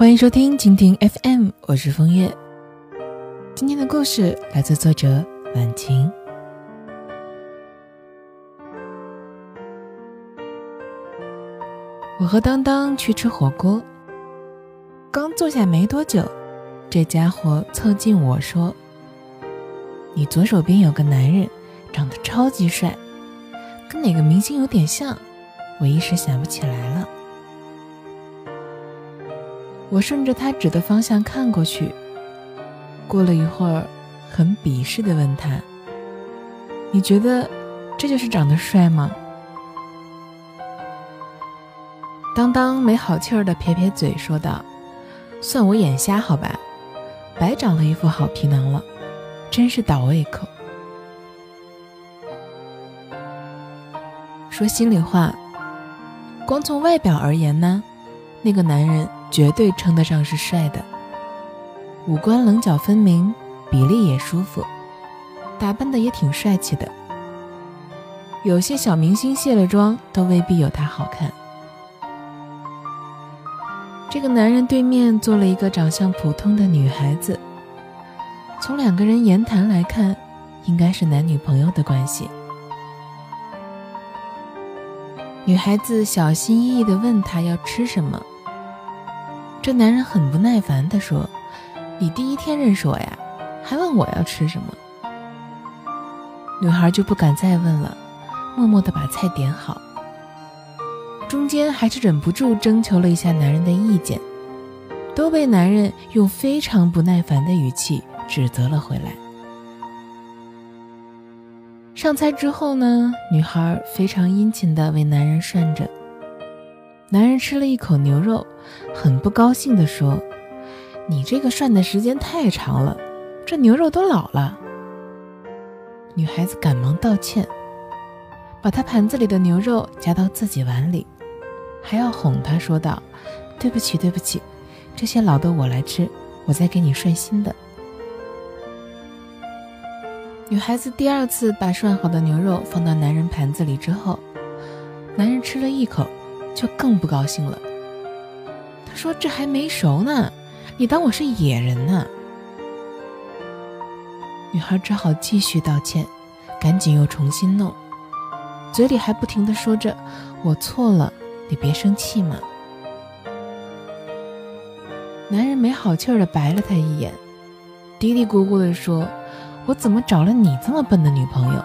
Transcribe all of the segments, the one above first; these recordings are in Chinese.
欢迎收听蜻蜓 FM，我是风月。今天的故事来自作者晚晴。我和当当去吃火锅，刚坐下没多久，这家伙凑近我说：“你左手边有个男人，长得超级帅，跟哪个明星有点像，我一时想不起来了。”我顺着他指的方向看过去，过了一会儿，很鄙视的问他：“你觉得这就是长得帅吗？”当当没好气儿的撇撇嘴说道：“算我眼瞎好吧，白长了一副好皮囊了，真是倒胃口。”说心里话，光从外表而言呢，那个男人。绝对称得上是帅的，五官棱角分明，比例也舒服，打扮的也挺帅气的。有些小明星卸了妆都未必有他好看。这个男人对面坐了一个长相普通的女孩子，从两个人言谈来看，应该是男女朋友的关系。女孩子小心翼翼地问他要吃什么。这男人很不耐烦地说：“你第一天认识我呀，还问我要吃什么？”女孩就不敢再问了，默默地把菜点好。中间还是忍不住征求了一下男人的意见，都被男人用非常不耐烦的语气指责了回来。上菜之后呢，女孩非常殷勤地为男人涮着。男人吃了一口牛肉，很不高兴地说：“你这个涮的时间太长了，这牛肉都老了。”女孩子赶忙道歉，把他盘子里的牛肉夹到自己碗里，还要哄他说道：“对不起，对不起，这些老的我来吃，我再给你涮新的。”女孩子第二次把涮好的牛肉放到男人盘子里之后，男人吃了一口。就更不高兴了。他说：“这还没熟呢，你当我是野人呢？”女孩只好继续道歉，赶紧又重新弄，嘴里还不停的说着：“我错了，你别生气嘛。”男人没好气儿的白了他一眼，嘀嘀咕咕的说：“我怎么找了你这么笨的女朋友？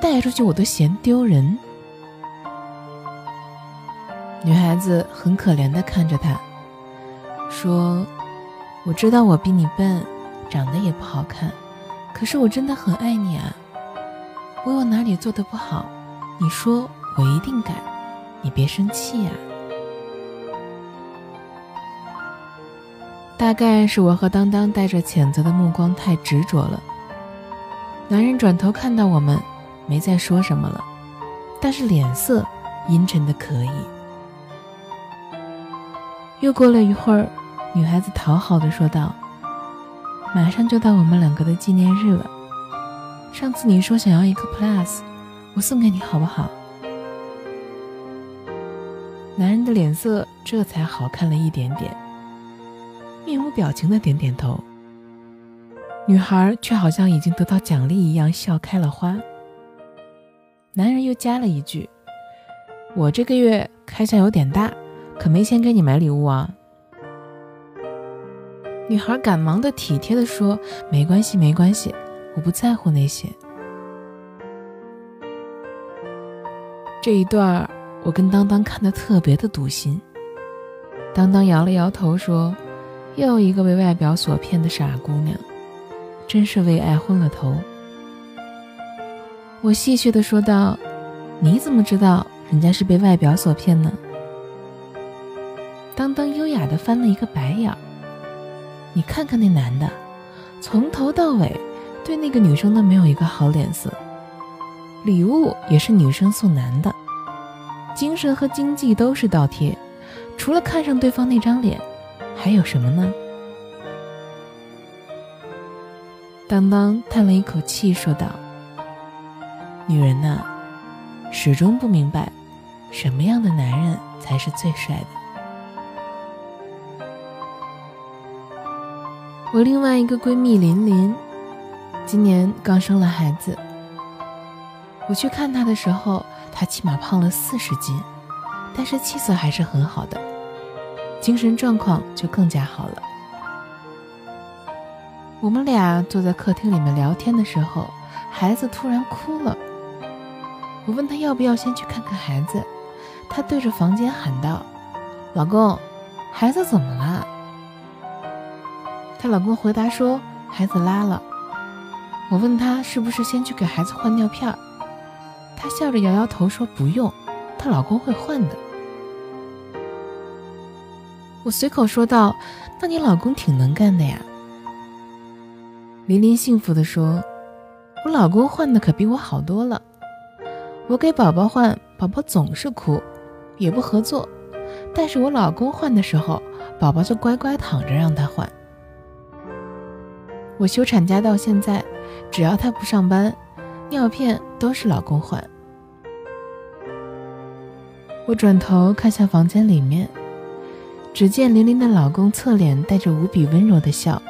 带出去我都嫌丢人。”女孩子很可怜地看着他，说：“我知道我比你笨，长得也不好看，可是我真的很爱你啊！我有哪里做的不好，你说我一定改，你别生气呀。”大概是我和当当带着谴责的目光太执着了。男人转头看到我们，没再说什么了，但是脸色阴沉的可以。又过了一会儿，女孩子讨好的说道：“马上就到我们两个的纪念日了。上次你说想要一个 plus，我送给你好不好？”男人的脸色这才好看了一点点，面无表情的点点头。女孩却好像已经得到奖励一样笑开了花。男人又加了一句：“我这个月开销有点大。”可没钱给你买礼物啊！女孩赶忙的体贴的说：“没关系，没关系，我不在乎那些。”这一段我跟当当看的特别的堵心。当当摇了摇头说：“又一个为外表所骗的傻姑娘，真是为爱昏了头。”我戏谑的说道：“你怎么知道人家是被外表所骗呢？”当当优雅的翻了一个白眼儿，你看看那男的，从头到尾对那个女生都没有一个好脸色，礼物也是女生送男的，精神和经济都是倒贴，除了看上对方那张脸，还有什么呢？当当叹了一口气说道：“女人呐，始终不明白，什么样的男人才是最帅的。”我另外一个闺蜜琳琳，今年刚生了孩子。我去看她的时候，她起码胖了四十斤，但是气色还是很好的，精神状况就更加好了。我们俩坐在客厅里面聊天的时候，孩子突然哭了。我问她要不要先去看看孩子，她对着房间喊道：“老公，孩子怎么了？”她老公回答说：“孩子拉了。”我问她是不是先去给孩子换尿片儿，她笑着摇摇头说：“不用，她老公会换的。”我随口说道：“那你老公挺能干的呀。”琳琳幸福地说：“我老公换的可比我好多了。我给宝宝换，宝宝总是哭，也不合作；但是我老公换的时候，宝宝就乖乖躺着让他换。”我休产假到现在，只要他不上班，尿片都是老公换。我转头看向房间里面，只见琳琳的老公侧脸带着无比温柔的笑，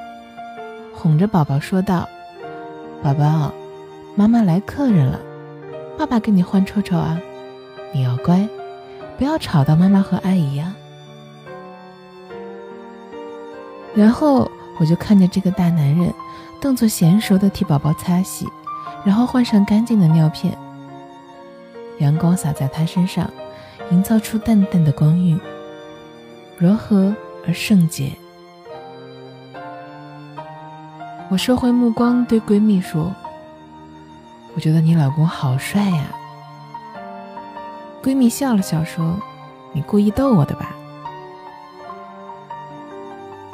哄着宝宝说道：“宝宝，妈妈来客人了，爸爸给你换臭臭啊，你要乖，不要吵到妈妈和阿姨呀。”然后。我就看见这个大男人动作娴熟地替宝宝擦洗，然后换上干净的尿片。阳光洒在他身上，营造出淡淡的光晕，柔和而圣洁。我收回目光，对闺蜜说：“我觉得你老公好帅呀。”闺蜜笑了笑说：“你故意逗我的吧？”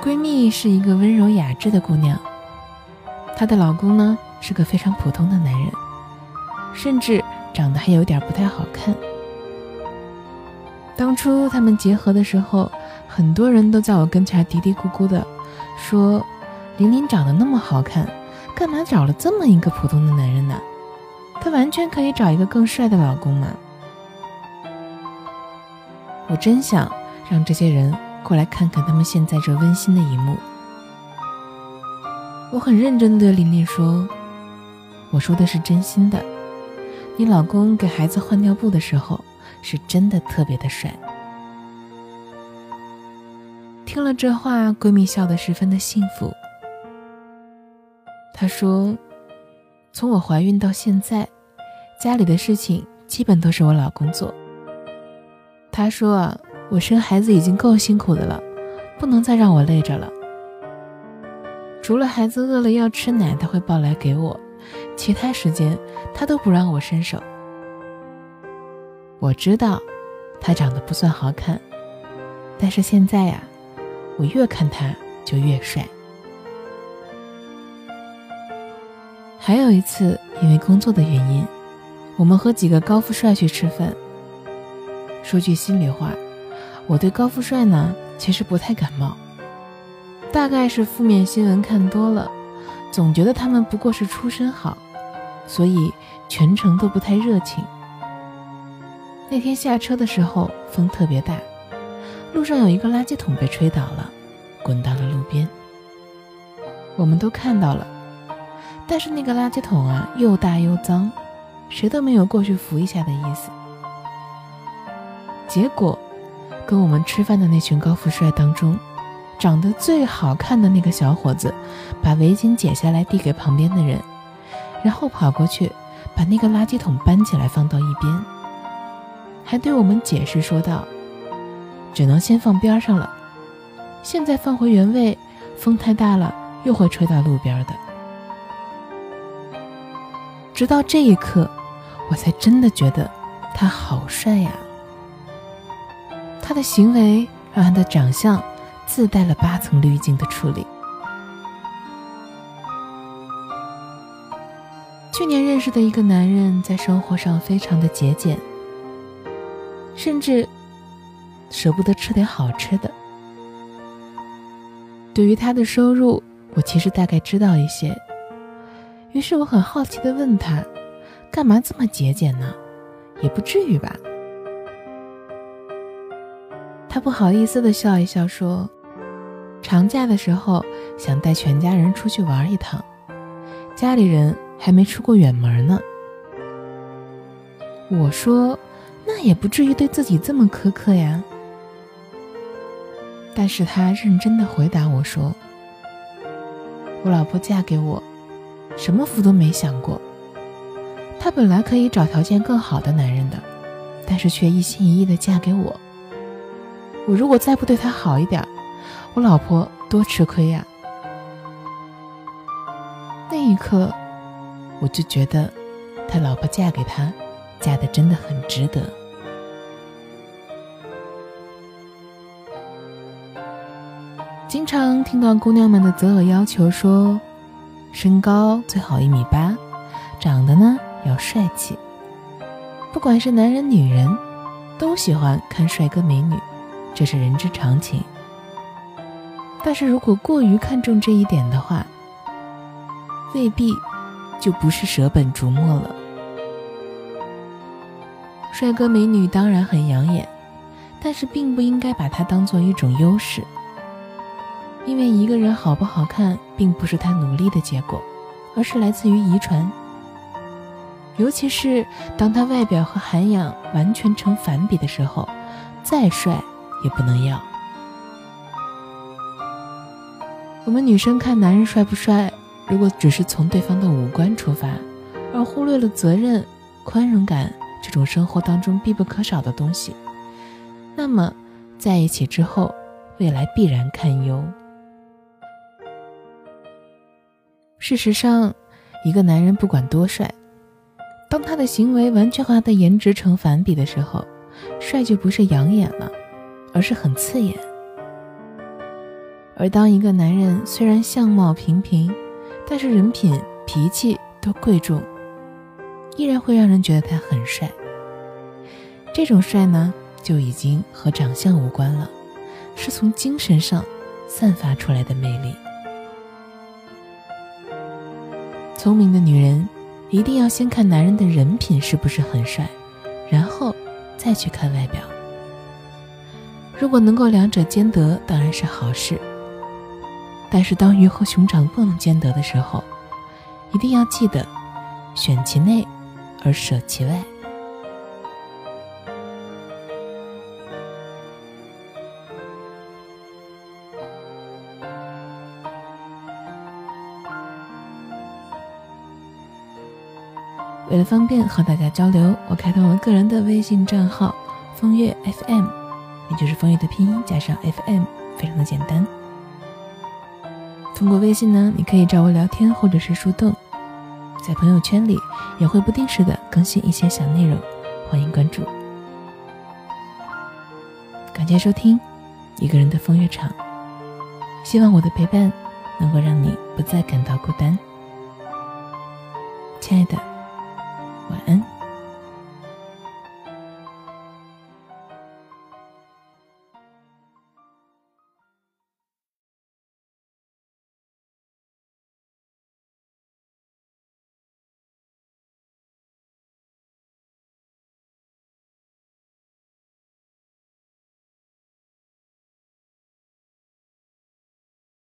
闺蜜是一个温柔雅致的姑娘，她的老公呢是个非常普通的男人，甚至长得还有点不太好看。当初他们结合的时候，很多人都在我跟前嘀嘀咕咕的说：“琳琳长得那么好看，干嘛找了这么一个普通的男人呢？她完全可以找一个更帅的老公嘛！”我真想让这些人。过来看看他们现在这温馨的一幕。我很认真的对琳琳说：“我说的是真心的，你老公给孩子换尿布的时候，是真的特别的帅。”听了这话，闺蜜笑得十分的幸福。她说：“从我怀孕到现在，家里的事情基本都是我老公做。”她说啊。我生孩子已经够辛苦的了，不能再让我累着了。除了孩子饿了要吃奶，他会抱来给我，其他时间他都不让我伸手。我知道他长得不算好看，但是现在呀，我越看他就越帅。还有一次，因为工作的原因，我们和几个高富帅去吃饭。说句心里话。我对高富帅呢，其实不太感冒，大概是负面新闻看多了，总觉得他们不过是出身好，所以全程都不太热情。那天下车的时候风特别大，路上有一个垃圾桶被吹倒了，滚到了路边。我们都看到了，但是那个垃圾桶啊又大又脏，谁都没有过去扶一下的意思。结果。跟我们吃饭的那群高富帅当中，长得最好看的那个小伙子，把围巾解下来递给旁边的人，然后跑过去把那个垃圾桶搬起来放到一边，还对我们解释说道：“只能先放边上了，现在放回原位，风太大了又会吹到路边的。”直到这一刻，我才真的觉得他好帅呀。他的行为让他的长相自带了八层滤镜的处理。去年认识的一个男人，在生活上非常的节俭，甚至舍不得吃点好吃的。对于他的收入，我其实大概知道一些，于是我很好奇的问他：“干嘛这么节俭呢？也不至于吧？”他不好意思的笑一笑，说：“长假的时候想带全家人出去玩一趟，家里人还没出过远门呢。我说，那也不至于对自己这么苛刻呀。但是他认真的回答我说：“我老婆嫁给我，什么福都没享过。她本来可以找条件更好的男人的，但是却一心一意的嫁给我。我如果再不对他好一点，我老婆多吃亏呀。”那一刻，我就觉得，他老婆嫁给他，嫁的真的很值得。经常听到姑娘们的择偶要求说，身高最好一米八，长得呢要帅气。不管是男人女人，都喜欢看帅哥美女，这是人之常情。但是如果过于看重这一点的话，未必就不是舍本逐末了。帅哥美女当然很养眼，但是并不应该把它当做一种优势。因为一个人好不好看，并不是他努力的结果，而是来自于遗传。尤其是当他外表和涵养完全成反比的时候，再帅也不能要。我们女生看男人帅不帅，如果只是从对方的五官出发，而忽略了责任、宽容感这种生活当中必不可少的东西，那么在一起之后，未来必然堪忧。事实上，一个男人不管多帅，当他的行为完全和他的颜值成反比的时候，帅就不是养眼了，而是很刺眼。而当一个男人虽然相貌平平，但是人品、脾气都贵重，依然会让人觉得他很帅。这种帅呢，就已经和长相无关了，是从精神上散发出来的魅力。聪明的女人一定要先看男人的人品是不是很帅，然后再去看外表。如果能够两者兼得，当然是好事。但是当鱼和熊掌不能兼得的时候，一定要记得选其内而舍其外。为了方便和大家交流，我开通了个人的微信账号“风月 FM”，也就是风月的拼音加上 FM，非常的简单。通过微信呢，你可以找我聊天或者是树洞，在朋友圈里也会不定时的更新一些小内容，欢迎关注。感谢收听一个人的风月场，希望我的陪伴能够让你不再感到孤单，亲爱的。晚安。